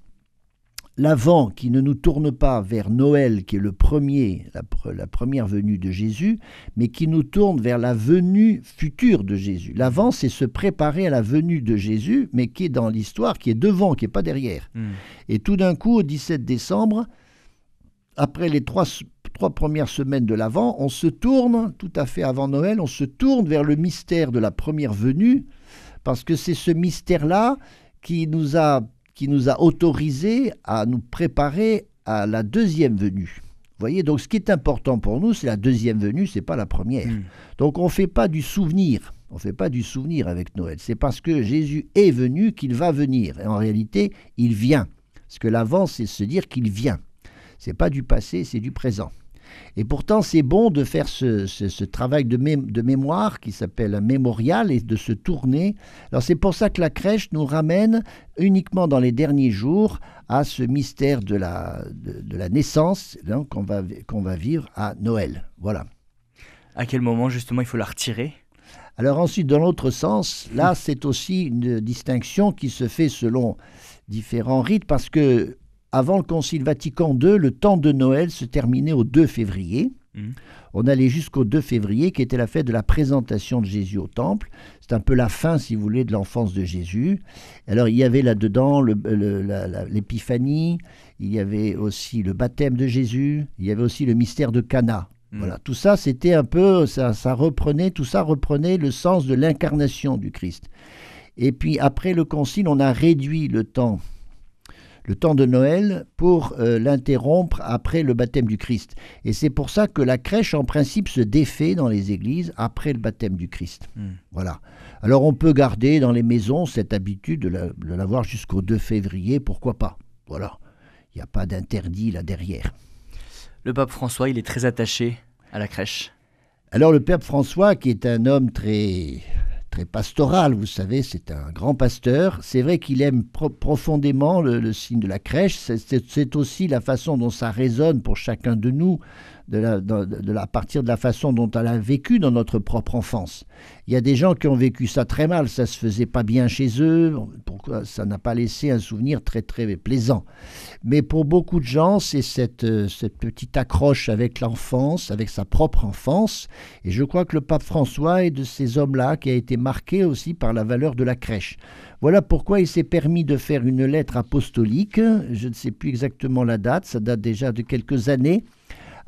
L'avant qui ne nous tourne pas vers Noël, qui est le premier, la, la, première venue de Jésus, mais qui nous tourne vers la venue future de Jésus. L'avant, c'est se préparer à la venue de Jésus, mais qui est dans l'histoire, qui est devant, qui n'est pas derrière. Hmm. Et tout d'un coup, au 17 décembre, après les trois, trois premières semaines de l'Avent, on se tourne, tout à fait avant Noël, on se tourne vers le mystère de la première venue, parce que c'est ce mystère-là qui nous a qui nous a autorisé à nous préparer à la deuxième venue. Vous voyez, donc ce qui est important pour nous, c'est la deuxième venue, c'est pas la première. Hmm. Donc on ne fait pas du souvenir, on fait pas du souvenir avec Noël. C'est parce que Jésus est venu qu'il va venir. Et en réalité, il vient. Parce que l'avant, c'est se dire qu'il vient. C'est pas du passé, c'est du présent. Et pourtant, c'est bon de faire ce, travail de, de, mémoire qui s'appelle un mémorial et de se tourner. Alors c'est pour ça que la crèche nous ramène uniquement dans les derniers jours à ce mystère de la, de, la naissance hein, qu'on va, qu'on va vivre à Noël. Voilà. À quel moment justement il faut la retirer? Alors ensuite, dans l'autre sens, là, c'est aussi une distinction qui se fait selon différents rites, parce que avant le Concile Vatican II, le temps de Noël se terminait au 2 février. Mmh. On allait jusqu'au 2 février, qui était la fête de la présentation de Jésus au Temple. C'est un peu la fin, si vous voulez, de l'enfance de Jésus. Alors, il y avait là-dedans l'épiphanie, il y avait aussi le baptême de Jésus, il y avait aussi le mystère de Cana. Mmh. Voilà, tout ça, c'était un peu, ça, ça reprenait, tout ça reprenait le sens de l'incarnation du Christ. Et puis, après le Concile, on a réduit le temps le temps de Noël pour euh, l'interrompre après le baptême du Christ. Et c'est pour ça que la crèche, en principe, se défait dans les églises après le baptême du Christ. Hmm. Voilà. Alors on peut garder dans les maisons cette habitude de l'avoir jusqu'au 2 février, pourquoi pas? Voilà. Il n'y a pas d'interdit là derrière. Le pape François, il est très attaché à la crèche? Alors le Père François, qui est un homme très pastoral, vous savez, c'est un grand pasteur. C'est vrai qu'il aime profondément le, signe de la crèche. C'est aussi la façon dont ça résonne pour chacun de nous de la, de, à partir de la façon dont elle a vécu dans notre propre enfance. Il y a des gens qui ont vécu ça très mal, ça se faisait pas bien chez eux, pourquoi ça n'a pas laissé un souvenir très très plaisant. Mais pour beaucoup de gens, c'est cette, euh, cette petite accroche avec l'enfance, avec sa propre enfance. Et je crois que le pape François est de ces hommes-là qui a été marqué aussi par la valeur de la crèche. Voilà pourquoi il s'est permis de faire une lettre apostolique. Je ne sais plus exactement la date, ça date déjà de quelques années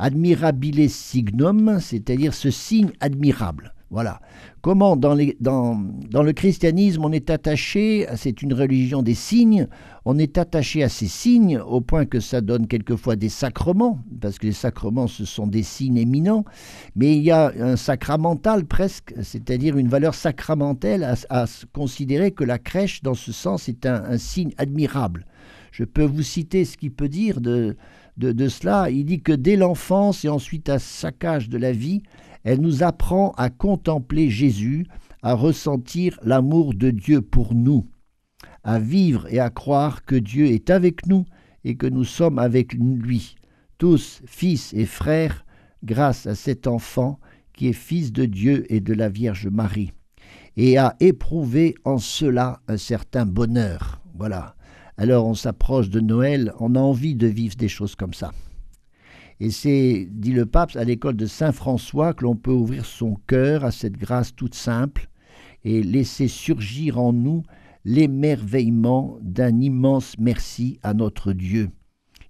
admirabile signum, c'est-à-dire ce signe admirable. Voilà. Comment dans, le christianisme on est attaché, c'est une religion des signes, on est attaché à ces signes au point que ça donne quelquefois des sacrements, parce que les sacrements ce sont des signes éminents, mais il y a un sacramental presque, c'est-à-dire une valeur sacramentelle à, considérer que la crèche dans ce sens est un signe admirable. Je peux vous citer ce qu'il peut dire de, de, cela. Il dit que dès l'enfance et ensuite à chaque âge de la vie, elle nous apprend à contempler Jésus, à ressentir l'amour de Dieu pour nous, à vivre et à croire que Dieu est avec nous et que nous sommes avec lui, tous fils et frères, grâce à cet enfant qui est fils de Dieu et de la Vierge Marie, et à éprouver en cela un certain bonheur. Voilà. Alors on s'approche de Noël, on a envie de vivre des choses comme ça. Et c'est, dit le pape, à l'école de Saint François que l'on peut ouvrir son cœur à cette grâce toute simple et laisser surgir en nous l'émerveillement d'un immense merci à notre Dieu,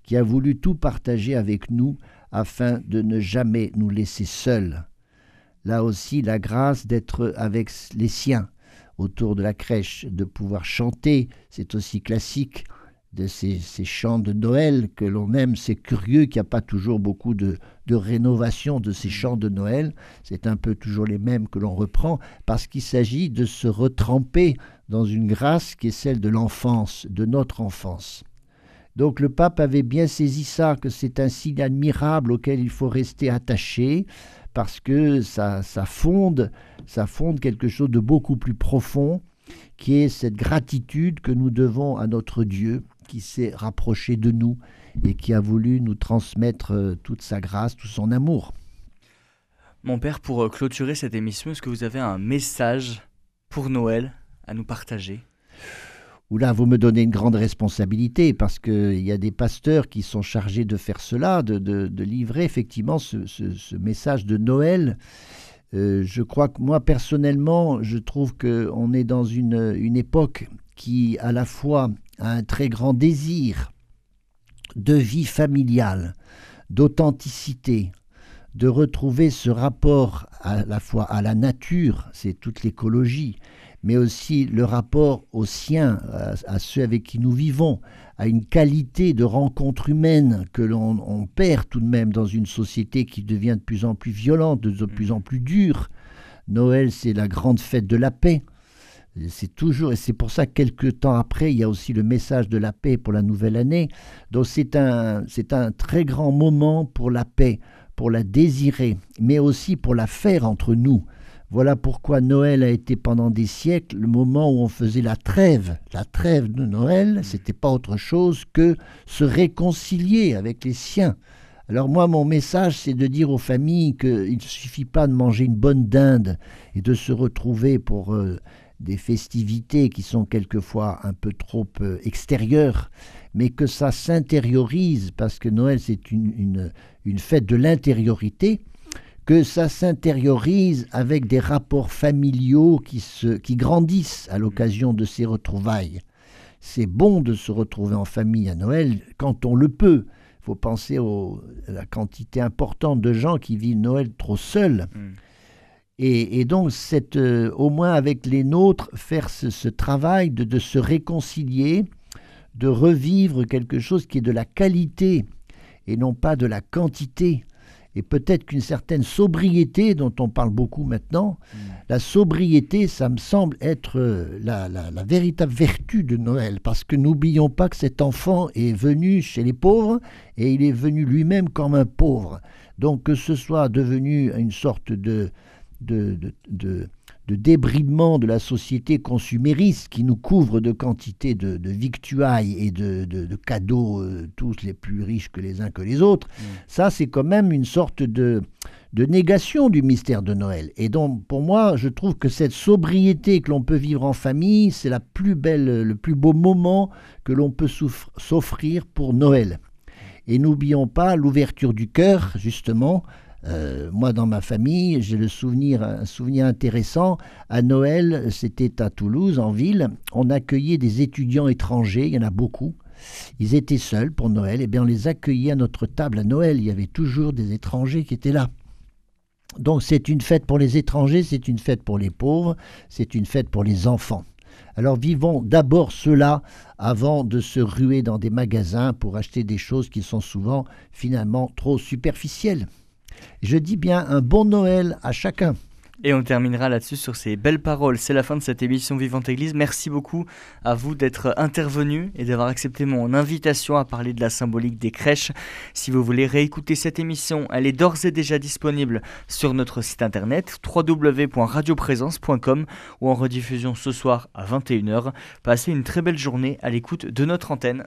qui a voulu tout partager avec nous afin de ne jamais nous laisser seuls. Là aussi, la grâce d'être avec les siens, autour de la crèche, de pouvoir chanter, c'est aussi classique de ces, chants de Noël que l'on aime. C'est curieux qu'il n'y a pas toujours beaucoup de, de rénovation de ces chants de Noël. C'est un peu toujours les mêmes que l'on reprend parce qu'il s'agit de se retremper dans une grâce qui est celle de l'enfance, de notre enfance. Donc le pape avait bien saisi ça, que c'est un signe admirable auquel il faut rester attaché, parce que ça, ça, fonde, ça fonde quelque chose de beaucoup plus profond, qui est cette gratitude que nous devons à notre Dieu, qui s'est rapproché de nous et qui a voulu nous transmettre euh, toute sa grâce, tout son amour. Mon père, pour euh, clôturer cette émission, est-ce que vous avez un message pour Noël à nous partager? Où là, vous me donnez une grande responsabilité parce qu'il y a des pasteurs qui sont chargés de faire cela, de, livrer effectivement ce, message de Noël. Euh, je crois que moi, personnellement, je trouve qu'on est dans une, une époque qui, à la fois, a un très grand désir de vie familiale, d'authenticité, de retrouver ce rapport à la fois à la nature, c'est toute l'écologie, mais aussi le rapport aux siens, à, ceux avec qui nous vivons, à une qualité de rencontre humaine que l'on perd tout de même dans une société qui devient de plus en plus violente, de plus en plus dure. Noël, c'est la grande fête de la paix. C'est toujours, et c'est pour ça que quelques temps après, il y a aussi le message de la paix pour la nouvelle année. Donc c'est un, c'est un très grand moment pour la paix, pour la désirer, mais aussi pour la faire entre nous. Voilà pourquoi Noël a été pendant des siècles le moment où on faisait la trêve. La trêve de Noël, c'était pas autre chose que se réconcilier avec les siens. Alors moi, mon message, c'est de dire aux familles qu'il ne suffit pas de manger une bonne dinde et de se retrouver pour euh, des festivités qui sont quelquefois un peu trop euh, extérieures, mais que ça s'intériorise, parce que Noël, c'est une, une fête de l'intériorité, que ça s'intériorise avec des rapports familiaux qui, se, qui grandissent à l'occasion de ces retrouvailles. C'est bon de se retrouver en famille à Noël quand on le peut. Il faut penser à la quantité importante de gens qui vivent Noël trop seuls. Mm. Et, donc, cette, euh, au moins avec les nôtres, faire ce, travail de, de, se réconcilier, de revivre quelque chose qui est de la qualité et non pas de la quantité et peut-être qu'une certaine sobriété dont on parle beaucoup maintenant, mm. la sobriété, ça me semble être euh, la, véritable vertu de Noël, parce que n'oublions pas que cet enfant est venu chez les pauvres et il est venu lui-même comme un pauvre. Donc que ce soit devenu une sorte de, de, de de débridement de la société consumériste qui nous couvre de quantités de, victuailles et de, cadeaux, euh, tous les plus riches que les uns que les autres, mm. ça c'est quand même une sorte de, négation du mystère de Noël. Et donc pour moi, je trouve que cette sobriété que l'on peut vivre en famille, c'est la plus belle, le plus beau moment que l'on peut s'offrir pour Noël. Et n'oublions pas l'ouverture du cœur, justement, euh, moi, dans ma famille, j'ai le souvenir, un souvenir intéressant. À Noël, c'était à Toulouse, en ville. On accueillait des étudiants étrangers, il y en a beaucoup. Ils étaient seuls pour Noël. Et eh bien, on les accueillait à notre table à Noël. Il y avait toujours des étrangers qui étaient là. Donc, c'est une fête pour les étrangers, c'est une fête pour les pauvres, c'est une fête pour les enfants. Alors vivons d'abord cela avant de se ruer dans des magasins pour acheter des choses qui sont souvent finalement trop superficielles. Je dis bien un bon Noël à chacun. Et on terminera là-dessus sur ces belles paroles. C'est la fin de cette émission Vivante Église. Merci beaucoup à vous d'être intervenu et d'avoir accepté mon invitation à parler de la symbolique des crèches. Si vous voulez réécouter cette émission, elle est d'ores et déjà disponible sur notre site internet www.radioprésence.com ou en rediffusion ce soir à 21h. Passez une très belle journée à l'écoute de notre antenne.